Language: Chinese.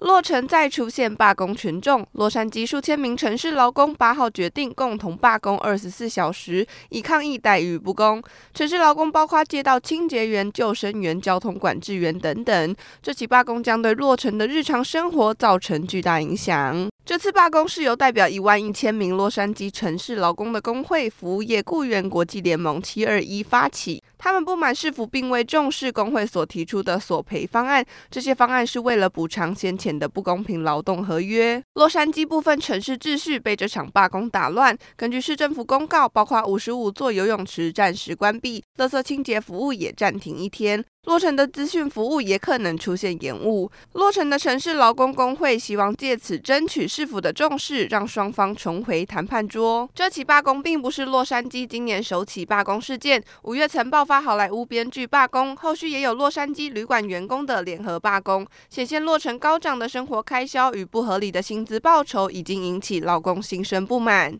洛城再出现罢工群众，洛杉矶数千名城市劳工八号决定共同罢工二十四小时，以抗议待遇不公。城市劳工包括街道清洁员、救生员、交通管制员等等。这起罢工将对洛城的日常生活造成巨大影响。这次罢工是由代表一万一千名洛杉矶城市劳工的工会——服务业雇员国际联盟七二一发起。他们不满市府并未重视工会所提出的索赔方案，这些方案是为了补偿先前的不公平劳动合约。洛杉矶部分城市秩序被这场罢工打乱。根据市政府公告，包括五十五座游泳池暂时关闭，垃圾清洁服务也暂停一天。洛城的资讯服务也可能出现延误。洛城的城市劳工工会希望借此争取市府的重视，让双方重回谈判桌。这起罢工并不是洛杉矶今年首起罢工事件，五月曾爆发好莱坞编剧罢工，后续也有洛杉矶旅馆员工的联合罢工。显现洛城高涨的生活开销与不合理的薪资报酬已经引起劳工心生不满。